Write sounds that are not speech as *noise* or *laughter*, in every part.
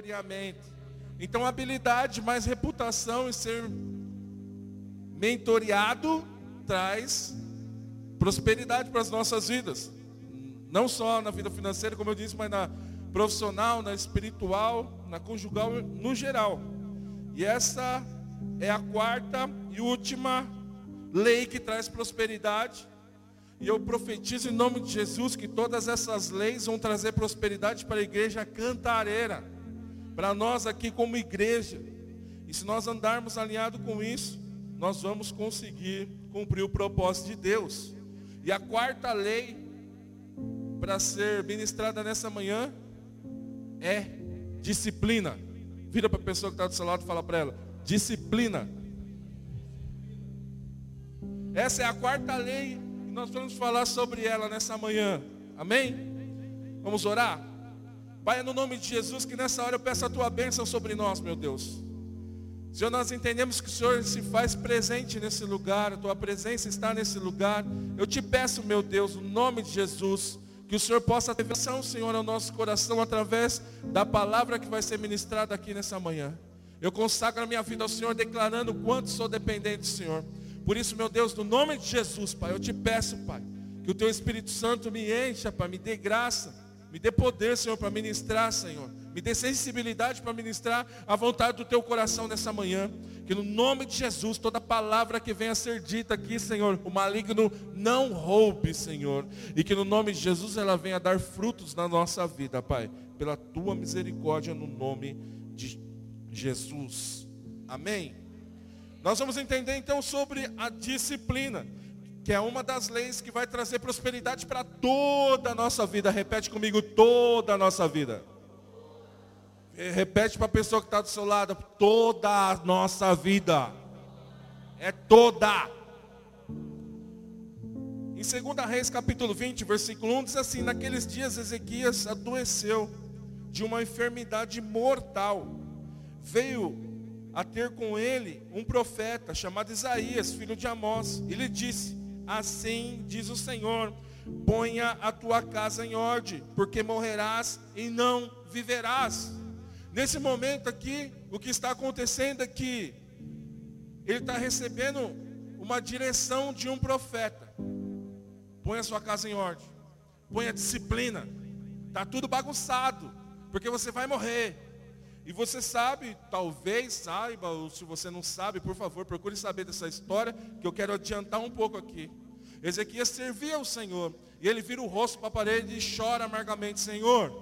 mentoreamento. Então, habilidade mais reputação e ser mentoreado traz prosperidade para as nossas vidas. Não só na vida financeira, como eu disse, mas na profissional, na espiritual, na conjugal, no geral. E essa é a quarta e última lei que traz prosperidade. E eu profetizo em nome de Jesus que todas essas leis vão trazer prosperidade para a igreja cantareira. Para nós aqui como igreja. E se nós andarmos alinhado com isso, nós vamos conseguir cumprir o propósito de Deus. E a quarta lei para ser ministrada nessa manhã é disciplina. Vira para a pessoa que está do seu lado e fala para ela: disciplina. Essa é a quarta lei e nós vamos falar sobre ela nessa manhã. Amém? Vamos orar? Pai, no nome de Jesus, que nessa hora eu peço a tua bênção sobre nós, meu Deus. Senhor, nós entendemos que o Senhor se faz presente nesse lugar, a tua presença está nesse lugar. Eu te peço, meu Deus, no nome de Jesus, que o Senhor possa ter visão, Senhor, ao nosso coração através da palavra que vai ser ministrada aqui nessa manhã. Eu consagro a minha vida ao Senhor, declarando quanto sou dependente do Senhor. Por isso, meu Deus, no nome de Jesus, Pai, eu te peço, Pai, que o Teu Espírito Santo me encha, Pai, me dê graça, me dê poder, Senhor, para ministrar, Senhor. Me dê sensibilidade para ministrar a vontade do Teu coração nessa manhã. Que no nome de Jesus, toda palavra que venha a ser dita aqui, Senhor, o maligno não roube, Senhor. E que no nome de Jesus ela venha dar frutos na nossa vida, Pai. Pela Tua misericórdia, no nome de Jesus. Amém. Nós vamos entender então sobre a disciplina, que é uma das leis que vai trazer prosperidade para toda a nossa vida. Repete comigo, toda a nossa vida. Repete para a pessoa que está do seu lado, toda a nossa vida. É toda. Em 2 Reis capítulo 20, versículo 1, diz assim, naqueles dias Ezequias adoeceu de uma enfermidade mortal. Veio a ter com ele um profeta chamado Isaías, filho de Amós. Ele disse: Assim diz o Senhor: ponha a tua casa em ordem, porque morrerás e não viverás. Nesse momento aqui, o que está acontecendo é que ele está recebendo uma direção de um profeta. Põe a sua casa em ordem. Põe a disciplina. Está tudo bagunçado. Porque você vai morrer. E você sabe, talvez saiba, ou se você não sabe, por favor, procure saber dessa história, que eu quero adiantar um pouco aqui. Ezequias servia ao Senhor, e ele vira o rosto para a parede e chora amargamente, Senhor,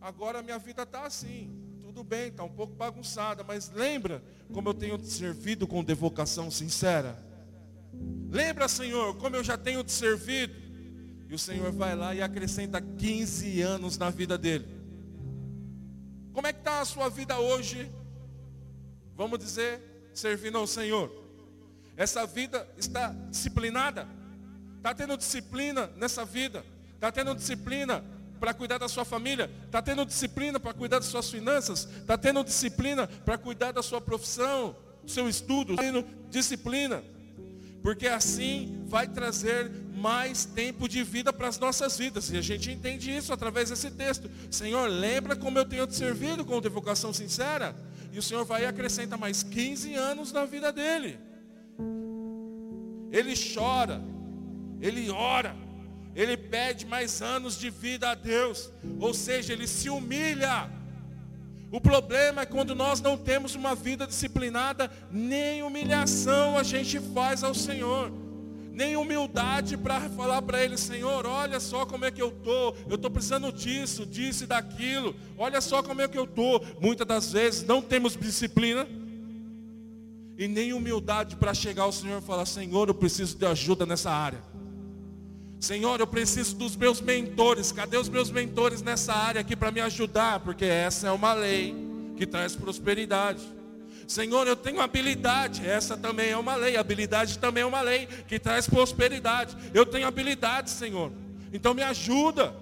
agora minha vida está assim, tudo bem, está um pouco bagunçada, mas lembra como eu tenho te servido com devocação sincera? Lembra, Senhor, como eu já tenho te servido? E o Senhor vai lá e acrescenta 15 anos na vida dele. Como é que está a sua vida hoje? Vamos dizer, servindo ao Senhor. Essa vida está disciplinada? Está tendo disciplina nessa vida? Está tendo disciplina para cuidar da sua família? Está tendo disciplina para cuidar das suas finanças? Está tendo disciplina para cuidar da sua profissão, do seu estudo? Está tendo disciplina? Porque assim vai trazer mais tempo de vida para as nossas vidas. E a gente entende isso através desse texto. Senhor, lembra como eu tenho te servido com devocação sincera? E o Senhor vai acrescentar mais 15 anos na vida dele. Ele chora, ele ora, ele pede mais anos de vida a Deus. Ou seja, ele se humilha o problema é quando nós não temos uma vida disciplinada, nem humilhação a gente faz ao Senhor. Nem humildade para falar para Ele, Senhor, olha só como é que eu estou, eu estou precisando disso, disso e daquilo, olha só como é que eu estou. Muitas das vezes não temos disciplina e nem humildade para chegar ao Senhor e falar, Senhor, eu preciso de ajuda nessa área. Senhor, eu preciso dos meus mentores. Cadê os meus mentores nessa área aqui para me ajudar? Porque essa é uma lei que traz prosperidade. Senhor, eu tenho habilidade. Essa também é uma lei. Habilidade também é uma lei que traz prosperidade. Eu tenho habilidade, Senhor. Então me ajuda.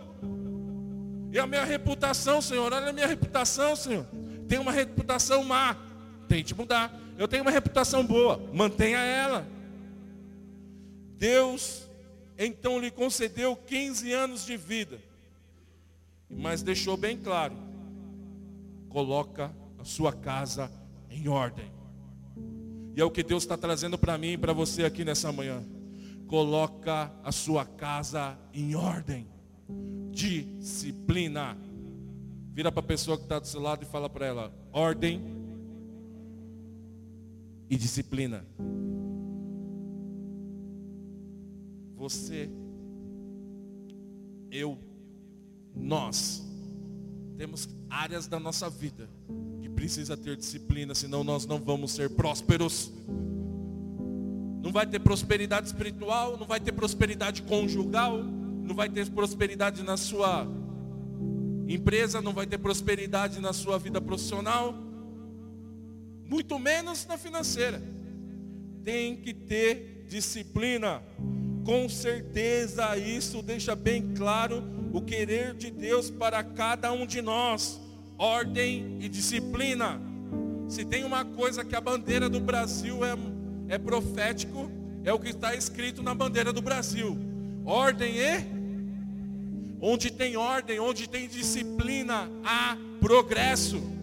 E a minha reputação, Senhor, olha a minha reputação, Senhor. Tem uma reputação má. Tente mudar. Eu tenho uma reputação boa. Mantenha ela. Deus então lhe concedeu 15 anos de vida. Mas deixou bem claro coloca a sua casa em ordem. E é o que Deus está trazendo para mim e para você aqui nessa manhã. Coloca a sua casa em ordem. Disciplina. Vira para a pessoa que está do seu lado e fala para ela: ordem e disciplina. Você, eu, nós, temos áreas da nossa vida que precisa ter disciplina, senão nós não vamos ser prósperos. Não vai ter prosperidade espiritual, não vai ter prosperidade conjugal, não vai ter prosperidade na sua empresa, não vai ter prosperidade na sua vida profissional, muito menos na financeira. Tem que ter disciplina. Com certeza isso deixa bem claro o querer de Deus para cada um de nós. Ordem e disciplina. Se tem uma coisa que a bandeira do Brasil é, é profético, é o que está escrito na bandeira do Brasil. Ordem e onde tem ordem, onde tem disciplina, há progresso.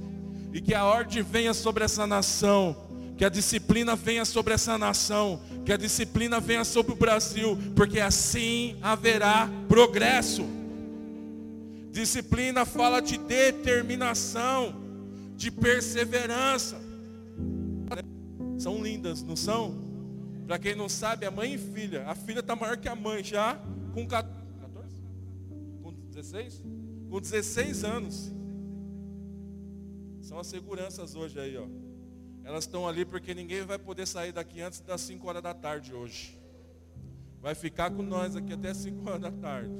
E que a ordem venha sobre essa nação, que a disciplina venha sobre essa nação, que a disciplina venha sobre o Brasil, porque assim haverá progresso. Disciplina fala de determinação, de perseverança. São lindas, não são? Para quem não sabe, a mãe e filha. A filha está maior que a mãe já, com 14, com 16? Com 16 anos. São as seguranças hoje aí, ó. Elas estão ali porque ninguém vai poder sair daqui antes das 5 horas da tarde hoje. Vai ficar com nós aqui até 5 horas da tarde.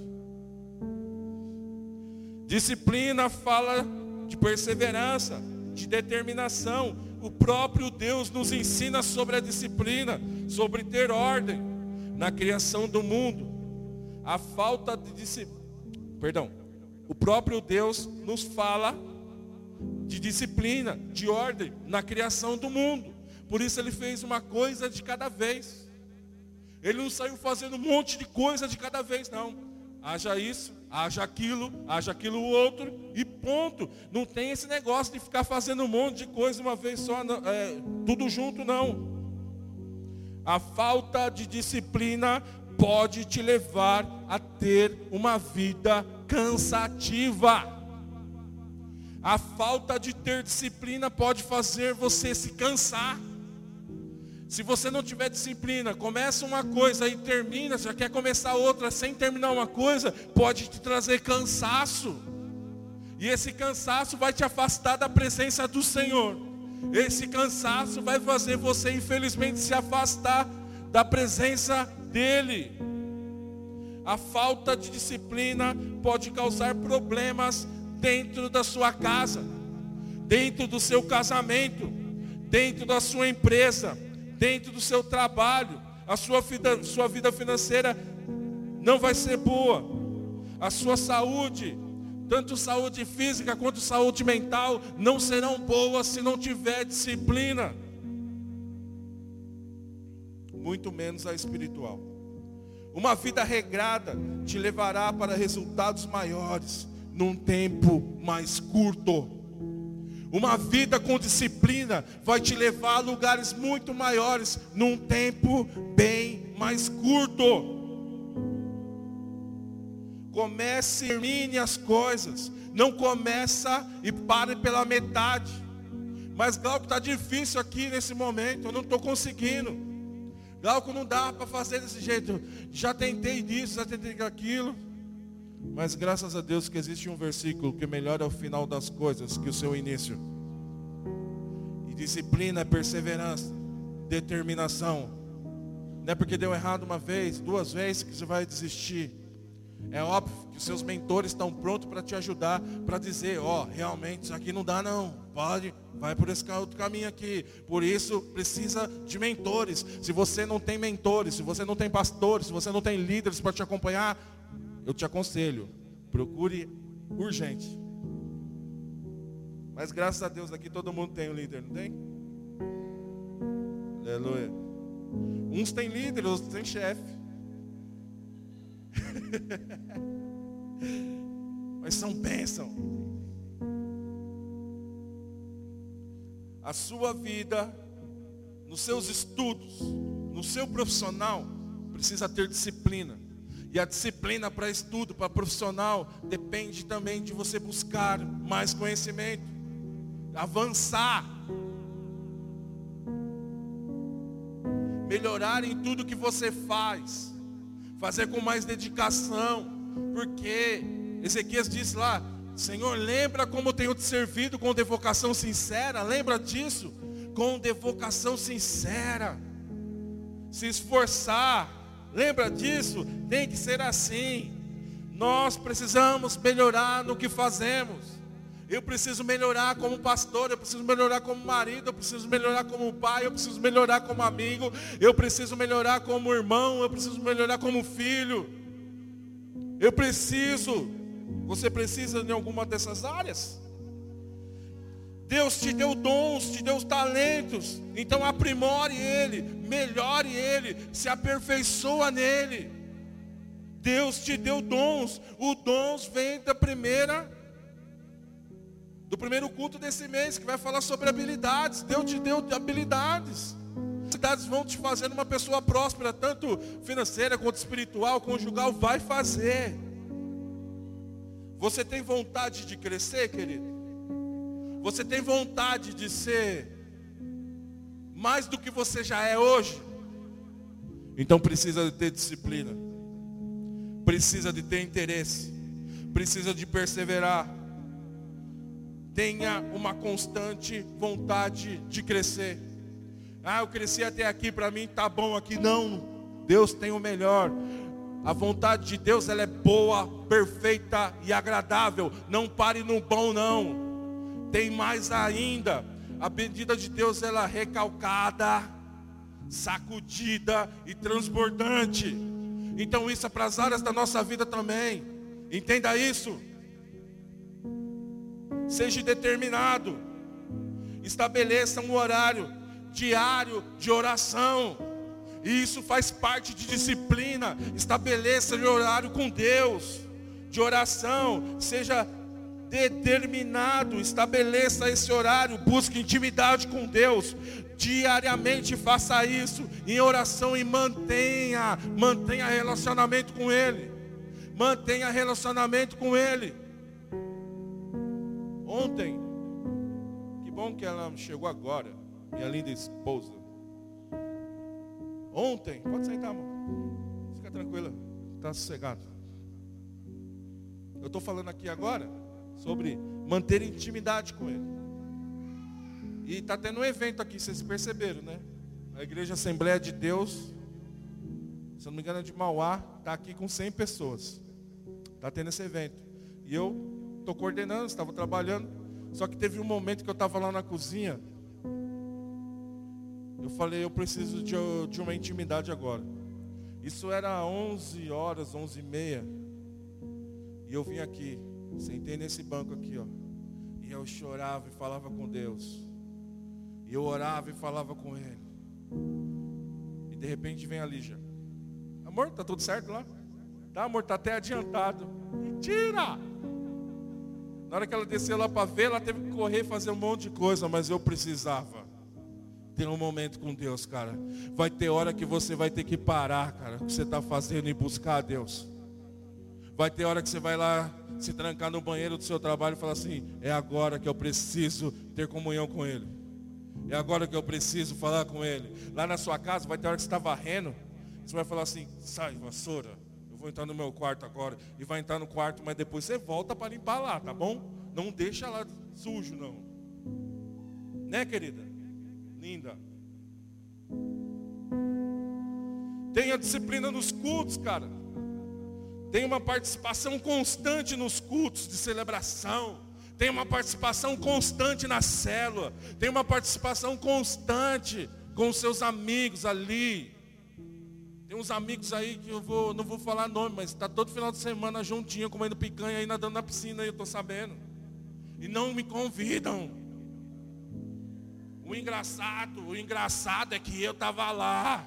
Disciplina fala de perseverança, de determinação. O próprio Deus nos ensina sobre a disciplina, sobre ter ordem na criação do mundo. A falta de disciplina, perdão, o próprio Deus nos fala de disciplina, de ordem na criação do mundo. Por isso ele fez uma coisa de cada vez. Ele não saiu fazendo um monte de coisa de cada vez, não. Haja isso, haja aquilo, haja aquilo outro e ponto. Não tem esse negócio de ficar fazendo um monte de coisa uma vez só, é, tudo junto não. A falta de disciplina pode te levar a ter uma vida cansativa. A falta de ter disciplina pode fazer você se cansar. Se você não tiver disciplina, começa uma coisa e termina, já quer começar outra sem terminar uma coisa, pode te trazer cansaço. E esse cansaço vai te afastar da presença do Senhor. Esse cansaço vai fazer você, infelizmente, se afastar da presença dEle. A falta de disciplina pode causar problemas dentro da sua casa, dentro do seu casamento, dentro da sua empresa dentro do seu trabalho, a sua vida, sua vida financeira não vai ser boa. A sua saúde, tanto saúde física quanto saúde mental, não serão boas se não tiver disciplina. Muito menos a espiritual. Uma vida regrada te levará para resultados maiores num tempo mais curto. Uma vida com disciplina vai te levar a lugares muito maiores num tempo bem mais curto. Comece e termine as coisas. Não começa e pare pela metade. Mas Glauco está difícil aqui nesse momento. Eu não estou conseguindo. Glauco não dá para fazer desse jeito. Já tentei disso, já tentei aquilo. Mas graças a Deus que existe um versículo que melhora o final das coisas que o seu início. E disciplina é perseverança, determinação. Não é porque deu errado uma vez, duas vezes que você vai desistir. É óbvio que os seus mentores estão prontos para te ajudar, para dizer, ó, oh, realmente isso aqui não dá não. Pode, vai por esse outro caminho aqui. Por isso precisa de mentores. Se você não tem mentores, se você não tem pastores, se você não tem líderes para te acompanhar, eu te aconselho, procure urgente. Mas graças a Deus aqui todo mundo tem um líder, não tem? Aleluia. Uns têm líder, outros têm chefe. *laughs* Mas são bênção. a sua vida, nos seus estudos, no seu profissional, precisa ter disciplina. E a disciplina para estudo, para profissional, depende também de você buscar mais conhecimento, avançar, melhorar em tudo que você faz, fazer com mais dedicação, porque Ezequias disse lá, Senhor, lembra como tenho te servido com devocação sincera, lembra disso? Com devocação sincera, se esforçar, lembra disso? Tem que ser assim. Nós precisamos melhorar no que fazemos. Eu preciso melhorar como pastor, eu preciso melhorar como marido, eu preciso melhorar como pai, eu preciso melhorar como amigo, eu preciso melhorar como irmão, eu preciso melhorar como filho. Eu preciso. Você precisa em alguma dessas áreas? Deus te deu dons, te deu talentos. Então aprimore ele, melhore ele, se aperfeiçoa nele. Deus te deu dons. Os dons vêm da primeira do primeiro culto desse mês, que vai falar sobre habilidades. Deus te deu habilidades. Habilidades vão te fazer uma pessoa próspera, tanto financeira quanto espiritual, conjugal, vai fazer. Você tem vontade de crescer, querido? Você tem vontade de ser mais do que você já é hoje? Então precisa de ter disciplina. Precisa de ter interesse. Precisa de perseverar tenha uma constante vontade de crescer. Ah, eu cresci até aqui, para mim tá bom aqui. Não, Deus tem o melhor. A vontade de Deus ela é boa, perfeita e agradável. Não pare no bom não. Tem mais ainda. A medida de Deus ela é recalcada, sacudida e transbordante. Então isso é para as áreas da nossa vida também. Entenda isso. Seja determinado. Estabeleça um horário diário de oração. E isso faz parte de disciplina. Estabeleça um horário com Deus, de oração. Seja determinado, estabeleça esse horário, busque intimidade com Deus. Diariamente faça isso em oração e mantenha, mantenha relacionamento com Ele. Mantenha relacionamento com Ele. Ontem, que bom que ela chegou agora, minha linda esposa. Ontem, pode sentar, amor. Fica tranquila, está sossegado. Eu estou falando aqui agora sobre manter intimidade com Ele. E está tendo um evento aqui, vocês perceberam, né? A Igreja Assembleia de Deus, se não me engano é de Mauá, está aqui com 100 pessoas. Está tendo esse evento. E eu estou coordenando, estava trabalhando. Só que teve um momento que eu estava lá na cozinha. Eu falei, eu preciso de, de uma intimidade agora. Isso era 11 horas, 11 e meia. E eu vim aqui, sentei nesse banco aqui, ó. E eu chorava e falava com Deus. E eu orava e falava com Ele. E de repente vem a Lígia. Amor, tá tudo certo lá? Tá, amor, tá até adiantado. Mentira! Na hora que ela desceu lá para ver, ela teve que correr e fazer um monte de coisa, mas eu precisava ter um momento com Deus, cara. Vai ter hora que você vai ter que parar, cara, o que você está fazendo e buscar a Deus. Vai ter hora que você vai lá se trancar no banheiro do seu trabalho e falar assim: é agora que eu preciso ter comunhão com Ele. É agora que eu preciso falar com Ele. Lá na sua casa vai ter hora que você está varrendo. Você vai falar assim: sai, vassoura vou entrar no meu quarto agora. E vai entrar no quarto, mas depois você volta para limpar lá, tá bom? Não deixa lá sujo, não. Né, querida? Linda. Tenha disciplina nos cultos, cara. Tenha uma participação constante nos cultos de celebração. Tenha uma participação constante na célula. Tenha uma participação constante com os seus amigos ali. Tem uns amigos aí que eu vou, não vou falar nome, mas está todo final de semana juntinho, comendo picanha aí nadando na piscina, eu estou sabendo. E não me convidam. O engraçado, o engraçado é que eu estava lá.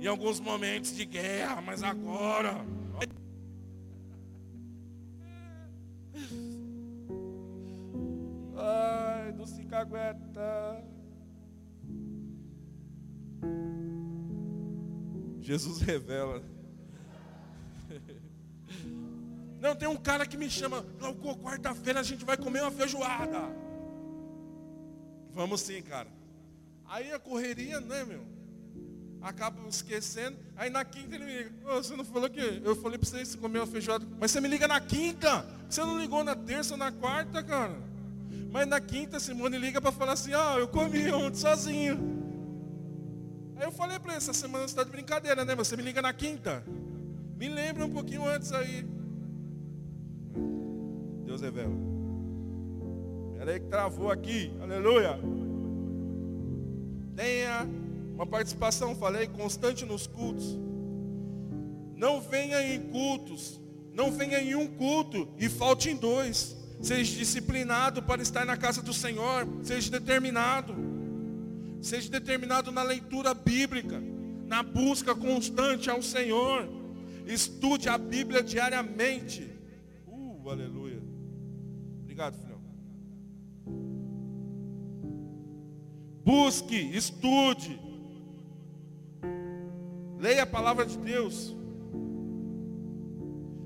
Em alguns momentos de guerra, mas agora. Aguenta. Jesus revela. *laughs* Não, tem um cara que me chama, Glauco, quarta-feira a gente vai comer uma feijoada. Vamos sim, cara. Aí a correria, né, meu? Acaba esquecendo. Aí na quinta ele me liga. Oh, você não falou que. Eu falei para você comer uma feijoada. Mas você me liga na quinta. Você não ligou na terça na quarta, cara. Mas na quinta, Simone liga para falar assim, ó, oh, eu comi ontem sozinho. Aí eu falei para ele, essa semana você está de brincadeira, né? Você me liga na quinta. Me lembra um pouquinho antes aí. Deus revela. Espera aí que travou aqui. Aleluia. Tenha uma participação, falei, constante nos cultos. Não venha em cultos. Não venha em um culto e falte em dois. Seja disciplinado para estar na casa do Senhor. Seja determinado. Seja determinado na leitura bíblica. Na busca constante ao Senhor. Estude a Bíblia diariamente. Uh, aleluia. Obrigado, filhão. Busque, estude. Leia a palavra de Deus.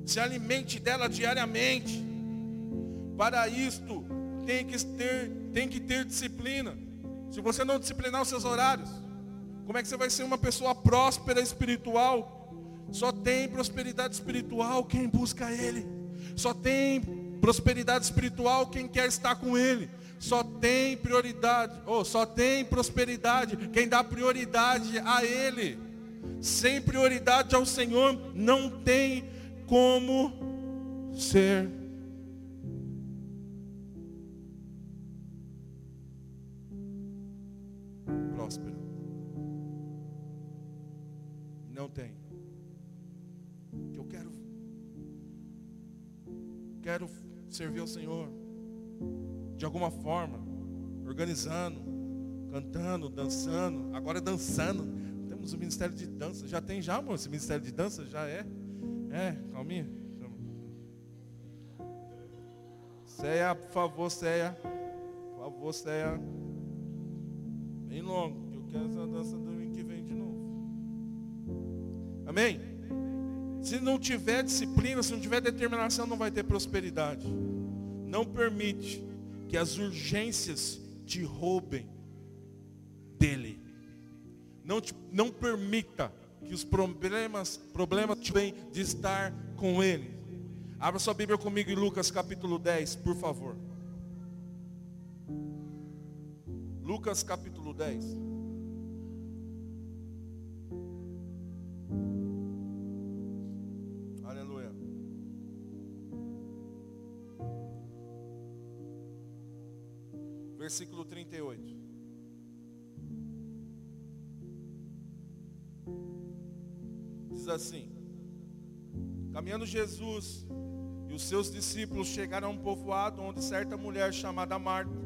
Se alimente dela diariamente. Para isto, tem que ter, tem que ter disciplina. Se você não disciplinar os seus horários, como é que você vai ser uma pessoa próspera espiritual? Só tem prosperidade espiritual quem busca Ele. Só tem Prosperidade espiritual, quem quer estar com Ele. Só tem prioridade, ou oh, só tem prosperidade quem dá prioridade a Ele. Sem prioridade ao Senhor, não tem como ser próspero. Não tem. Eu quero quero servir ao Senhor. De alguma forma, organizando, cantando, dançando. Agora é dançando. Temos o ministério de dança. Já tem já, amor? Esse ministério de dança já é? É, calminha. Ceia, por favor, Ceia. Por favor, Ceia. Bem longo, que eu quero essa dança domingo que vem de novo. Amém? Se não tiver disciplina, se não tiver determinação, não vai ter prosperidade. Não permite que as urgências te roubem dele. Não, te, não permita que os problemas, problemas te venham de estar com ele. Abra sua Bíblia comigo em Lucas capítulo 10, por favor. Lucas capítulo 10. versículo 38. Diz assim: Caminhando Jesus e os seus discípulos chegaram a um povoado onde certa mulher chamada Marta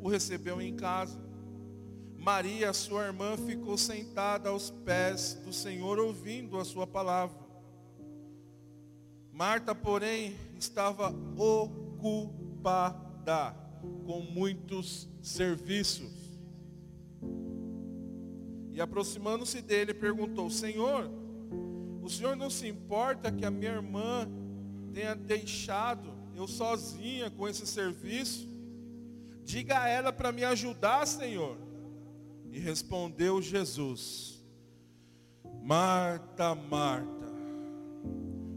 o recebeu em casa. Maria, sua irmã, ficou sentada aos pés do Senhor ouvindo a sua palavra. Marta, porém, estava ocupada com muitos serviços. E aproximando-se dele, perguntou: Senhor, o senhor não se importa que a minha irmã tenha deixado eu sozinha com esse serviço? Diga a ela para me ajudar, Senhor. E respondeu Jesus: Marta, Marta,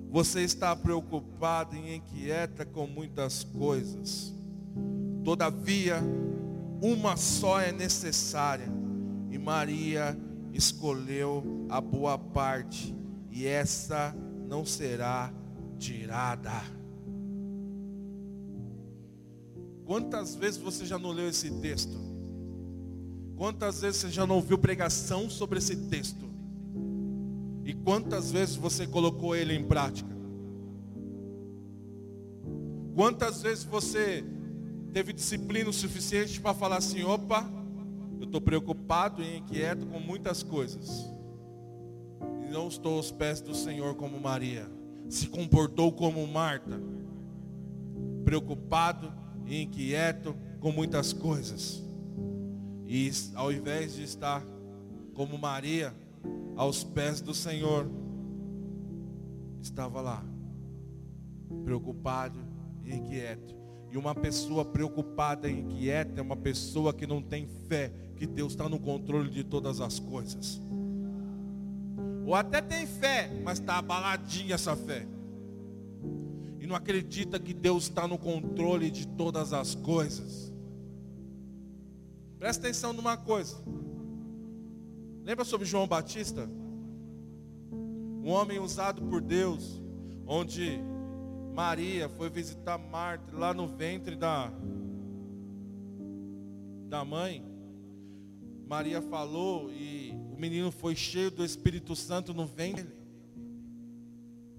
você está preocupada e inquieta com muitas coisas Todavia, uma só é necessária, e Maria escolheu a boa parte, e essa não será tirada. Quantas vezes você já não leu esse texto? Quantas vezes você já não ouviu pregação sobre esse texto? E quantas vezes você colocou ele em prática? Quantas vezes você teve disciplina o suficiente para falar assim: opa, eu estou preocupado e inquieto com muitas coisas. E não estou aos pés do Senhor como Maria. Se comportou como Marta. Preocupado e inquieto com muitas coisas. E ao invés de estar como Maria aos pés do Senhor, estava lá, preocupado e inquieto. E uma pessoa preocupada e inquieta é uma pessoa que não tem fé que Deus está no controle de todas as coisas. Ou até tem fé, mas está abaladinha essa fé. E não acredita que Deus está no controle de todas as coisas. Presta atenção numa coisa. Lembra sobre João Batista? Um homem usado por Deus, onde Maria foi visitar Marta lá no ventre da, da mãe. Maria falou e o menino foi cheio do Espírito Santo no ventre.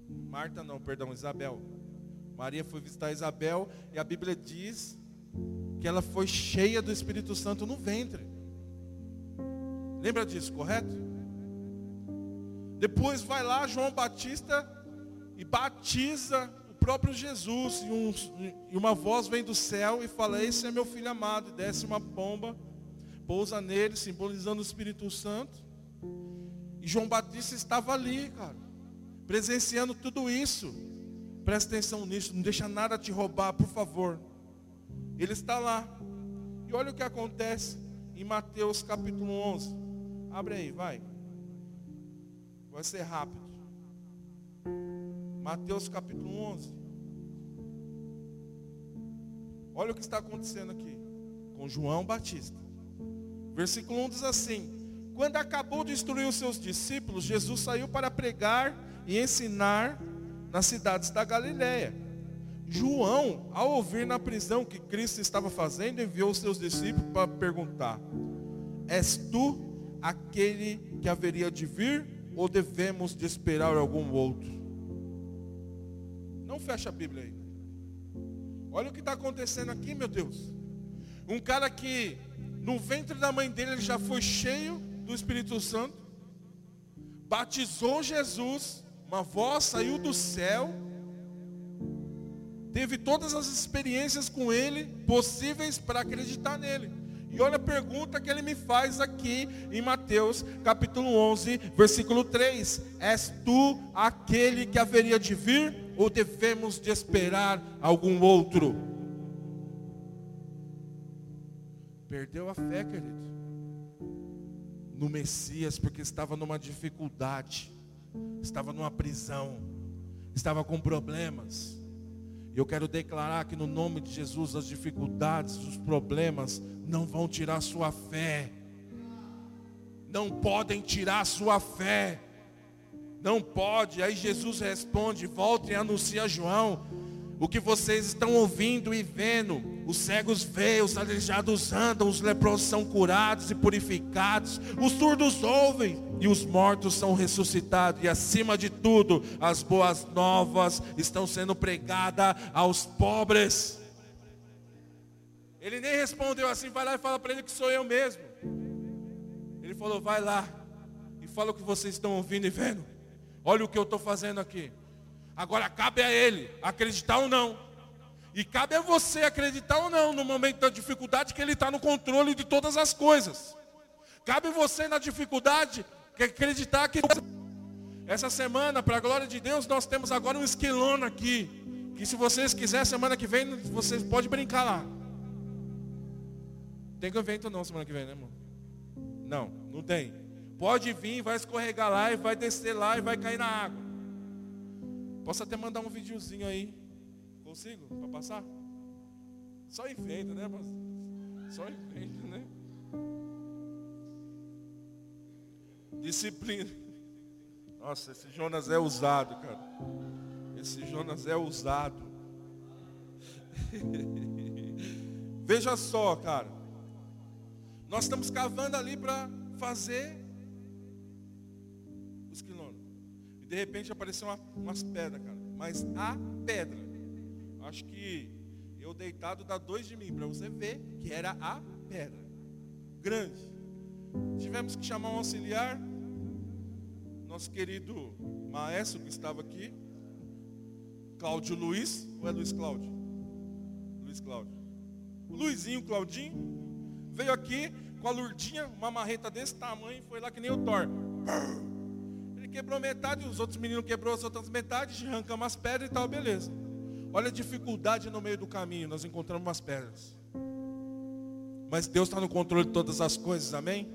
Marta não, perdão, Isabel. Maria foi visitar Isabel e a Bíblia diz que ela foi cheia do Espírito Santo no ventre. Lembra disso, correto? Depois vai lá João Batista e batiza próprio Jesus, e, um, e uma voz vem do céu e fala: Esse é meu filho amado. E desce uma pomba, pousa nele, simbolizando o Espírito Santo. E João Batista estava ali, cara, presenciando tudo isso. Presta atenção nisso, não deixa nada te roubar, por favor. Ele está lá. E olha o que acontece em Mateus capítulo 11. Abre aí, vai. Vai ser rápido. Mateus capítulo 11. Olha o que está acontecendo aqui com João Batista. Versículo 1 diz assim: Quando acabou de instruir os seus discípulos, Jesus saiu para pregar e ensinar nas cidades da Galiléia. João, ao ouvir na prisão que Cristo estava fazendo, enviou seus discípulos para perguntar: És tu aquele que haveria de vir ou devemos de esperar algum outro? Não fecha a Bíblia aí. Olha o que está acontecendo aqui, meu Deus. Um cara que no ventre da mãe dele ele já foi cheio do Espírito Santo, batizou Jesus, uma voz saiu do céu, teve todas as experiências com ele possíveis para acreditar nele. E olha a pergunta que ele me faz aqui em Mateus capítulo 11, versículo 3: És tu aquele que haveria de vir ou devemos de esperar algum outro? Perdeu a fé, querido, no Messias, porque estava numa dificuldade, estava numa prisão, estava com problemas. Eu quero declarar que no nome de Jesus as dificuldades, os problemas não vão tirar sua fé. Não podem tirar sua fé. Não pode. Aí Jesus responde: volta e anuncia a João o que vocês estão ouvindo e vendo. Os cegos veem, os aleijados andam, os leprosos são curados e purificados, os surdos ouvem e os mortos são ressuscitados. E acima de tudo, as boas novas estão sendo pregadas aos pobres. Ele nem respondeu assim, vai lá e fala para ele que sou eu mesmo. Ele falou, vai lá e fala o que vocês estão ouvindo e vendo. Olha o que eu estou fazendo aqui. Agora cabe a ele acreditar ou não. E cabe a você acreditar ou não no momento da dificuldade que ele está no controle de todas as coisas. Cabe você na dificuldade que acreditar que essa semana, para a glória de Deus, nós temos agora um esquilona aqui. Que se vocês quiserem, semana que vem, vocês podem brincar lá. Tem evento não semana que vem, né, irmão? Não, não tem. Pode vir, vai escorregar lá e vai descer lá e vai cair na água. Posso até mandar um videozinho aí. Consigo? Para passar? Só enfeita, né? Só enfeita, né? Disciplina. Nossa, esse Jonas é usado, cara. Esse Jonas é usado. *laughs* Veja só, cara. Nós estamos cavando ali para fazer de repente apareceu uma, umas pedras, cara. Mas a pedra. Acho que eu deitado dá dois de mim, para você ver que era a pedra. Grande. Tivemos que chamar um auxiliar. Nosso querido maestro que estava aqui. Cláudio Luiz. Ou é Luiz Cláudio? Luiz Cláudio. Luizinho, Claudinho, veio aqui com a lurdinha, uma marreta desse tamanho, foi lá que nem o Thor. Quebrou metade, os outros meninos quebrou as outras metades, arrancamos as pedras e tal, beleza. Olha a dificuldade no meio do caminho, nós encontramos umas pedras. Mas Deus está no controle de todas as coisas, amém?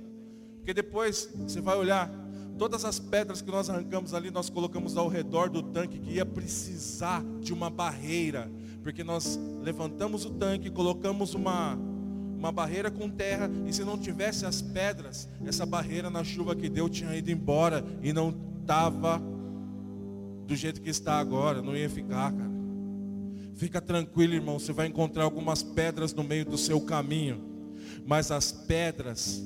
Porque depois você vai olhar, todas as pedras que nós arrancamos ali, nós colocamos ao redor do tanque que ia precisar de uma barreira. Porque nós levantamos o tanque, colocamos uma, uma barreira com terra, e se não tivesse as pedras, essa barreira na chuva que deu tinha ido embora e não estava do jeito que está agora, não ia ficar, cara. Fica tranquilo, irmão, você vai encontrar algumas pedras no meio do seu caminho, mas as pedras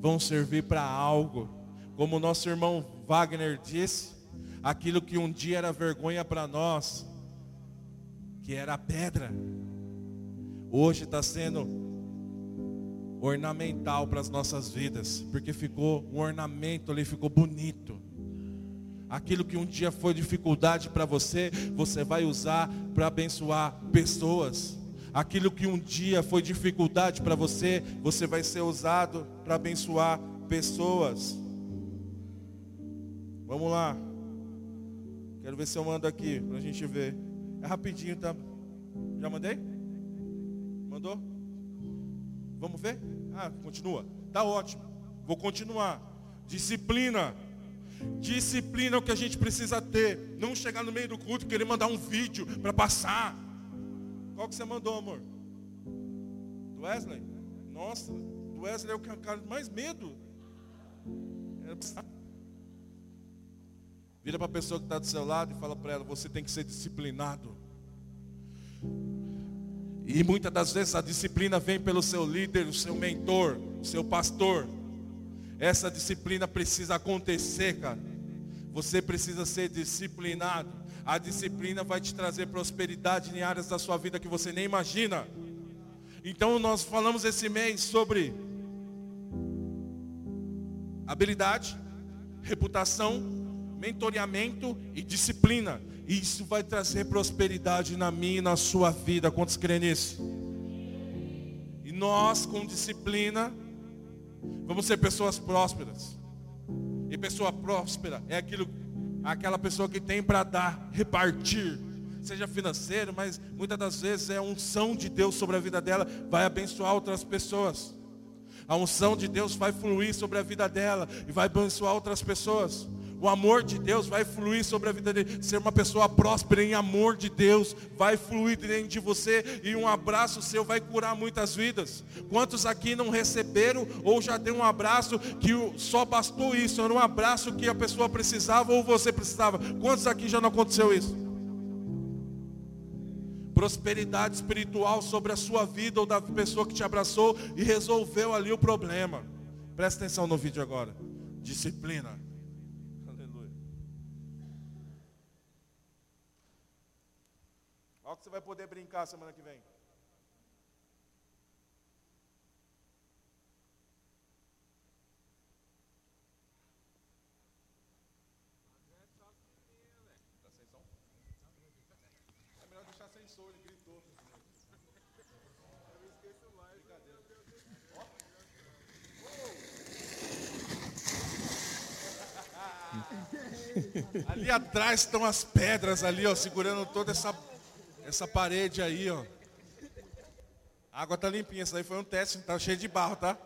vão servir para algo. Como nosso irmão Wagner disse, aquilo que um dia era vergonha para nós, que era pedra, hoje está sendo ornamental para as nossas vidas, porque ficou um ornamento ali, ficou bonito. Aquilo que um dia foi dificuldade para você, você vai usar para abençoar pessoas. Aquilo que um dia foi dificuldade para você, você vai ser usado para abençoar pessoas. Vamos lá. Quero ver se eu mando aqui para a gente ver. É rapidinho, tá? Já mandei? Mandou? Vamos ver? Ah, continua. Tá ótimo. Vou continuar. Disciplina. Disciplina é o que a gente precisa ter. Não chegar no meio do culto e querer mandar um vídeo para passar. Qual que você mandou, amor? Do Wesley? Nossa, do Wesley é o cara mais medo. Vira para a pessoa que está do seu lado e fala para ela, você tem que ser disciplinado. E muitas das vezes a disciplina vem pelo seu líder, o seu mentor, o seu pastor. Essa disciplina precisa acontecer, cara. Você precisa ser disciplinado. A disciplina vai te trazer prosperidade em áreas da sua vida que você nem imagina. Então nós falamos esse mês sobre habilidade, reputação, mentoreamento e disciplina. Isso vai trazer prosperidade na minha e na sua vida. Quantos creem nisso? E nós, com disciplina, Vamos ser pessoas prósperas. E pessoa próspera é aquilo, aquela pessoa que tem para dar, repartir, seja financeiro, mas muitas das vezes é a unção de Deus sobre a vida dela, vai abençoar outras pessoas. A unção de Deus vai fluir sobre a vida dela e vai abençoar outras pessoas. O amor de Deus vai fluir sobre a vida dele. Ser uma pessoa próspera em amor de Deus vai fluir dentro de você e um abraço seu vai curar muitas vidas. Quantos aqui não receberam ou já deu um abraço que só bastou isso? Era um abraço que a pessoa precisava ou você precisava? Quantos aqui já não aconteceu isso? prosperidade espiritual sobre a sua vida ou da pessoa que te abraçou e resolveu ali o problema. Presta atenção no vídeo agora. Disciplina. Você vai poder brincar semana que vem. *laughs* Ali atrás estão as pedras ali, ó, segurando toda essa essa parede aí, ó. A água tá limpinha, isso aí foi um teste, tá cheio de barro, tá?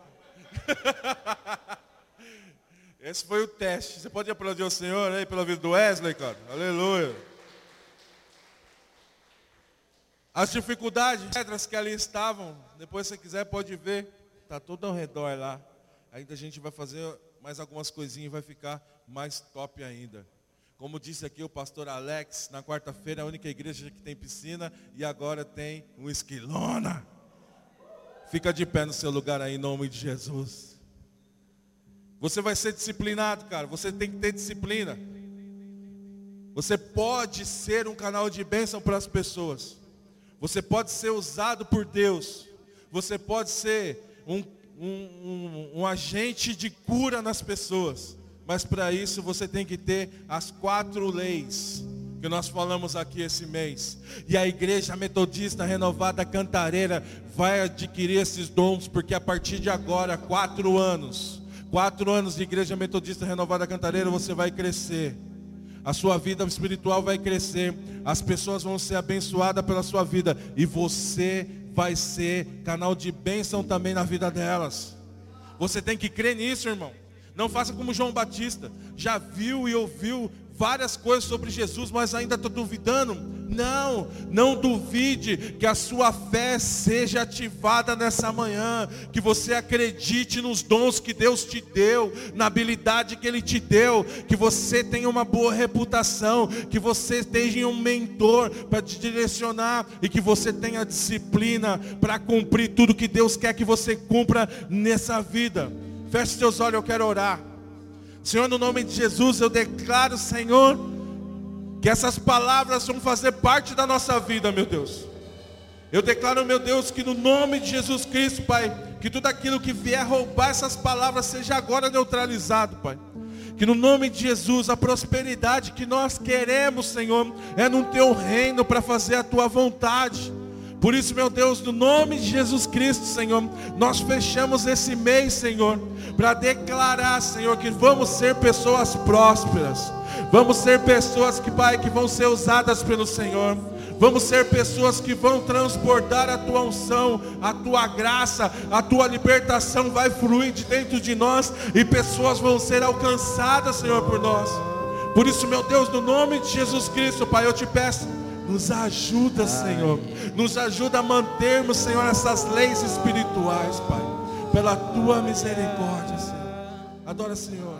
*laughs* Esse foi o teste. Você pode aplaudir o Senhor aí pela vida do Wesley, cara? Aleluia. As dificuldades, pedras que ali estavam, depois se você quiser pode ver, tá tudo ao redor lá. Ainda a gente vai fazer mais algumas coisinhas e vai ficar mais top ainda. Como disse aqui o pastor Alex, na quarta-feira é a única igreja que tem piscina e agora tem um esquilona. Fica de pé no seu lugar aí em nome de Jesus. Você vai ser disciplinado, cara. Você tem que ter disciplina. Você pode ser um canal de bênção para as pessoas. Você pode ser usado por Deus. Você pode ser um, um, um, um agente de cura nas pessoas. Mas para isso você tem que ter as quatro leis que nós falamos aqui esse mês. E a igreja metodista renovada cantareira vai adquirir esses dons, porque a partir de agora, quatro anos, quatro anos de igreja metodista renovada cantareira, você vai crescer. A sua vida espiritual vai crescer, as pessoas vão ser abençoadas pela sua vida, e você vai ser canal de bênção também na vida delas. Você tem que crer nisso, irmão. Não faça como João Batista, já viu e ouviu várias coisas sobre Jesus, mas ainda está duvidando. Não, não duvide que a sua fé seja ativada nessa manhã, que você acredite nos dons que Deus te deu, na habilidade que Ele te deu, que você tenha uma boa reputação, que você tenha um mentor para te direcionar e que você tenha disciplina para cumprir tudo que Deus quer que você cumpra nessa vida. Feche seus olhos, eu quero orar. Senhor, no nome de Jesus, eu declaro, Senhor, que essas palavras vão fazer parte da nossa vida, meu Deus. Eu declaro, meu Deus, que no nome de Jesus Cristo, Pai, que tudo aquilo que vier roubar essas palavras seja agora neutralizado, Pai. Que no nome de Jesus, a prosperidade que nós queremos, Senhor, é no teu reino para fazer a tua vontade. Por isso, meu Deus, no nome de Jesus Cristo, Senhor, nós fechamos esse mês, Senhor, para declarar, Senhor, que vamos ser pessoas prósperas. Vamos ser pessoas que, Pai, que vão ser usadas pelo Senhor. Vamos ser pessoas que vão transportar a tua unção, a tua graça, a tua libertação vai fluir de dentro de nós e pessoas vão ser alcançadas, Senhor, por nós. Por isso, meu Deus, no nome de Jesus Cristo, Pai, eu te peço nos ajuda, Senhor. Nos ajuda a mantermos, Senhor, essas leis espirituais, Pai. Pela tua misericórdia, Senhor. Adora, Senhor.